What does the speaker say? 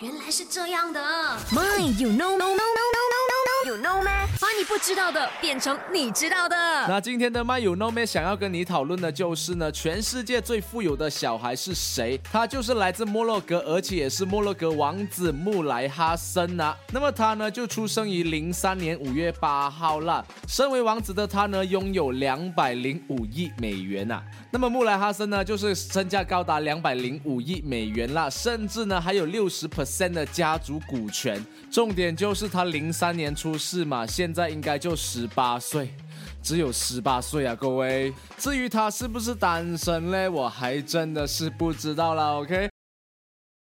原来是这样的。My, you know, no, no, 不知道的变成你知道的。那今天的 My You Know Me 想要跟你讨论的就是呢，全世界最富有的小孩是谁？他就是来自摩洛哥，而且也是摩洛哥王子穆莱哈森啊。那么他呢就出生于零三年五月八号啦。身为王子的他呢，拥有两百零五亿美元啊。那么穆莱哈森呢，就是身价高达两百零五亿美元啦，甚至呢还有六十 percent 的家族股权。重点就是他零三年出世嘛，现在应该就十八岁。只有十八岁啊，各位。至于他是不是单身嘞，我还真的是不知道啦。OK，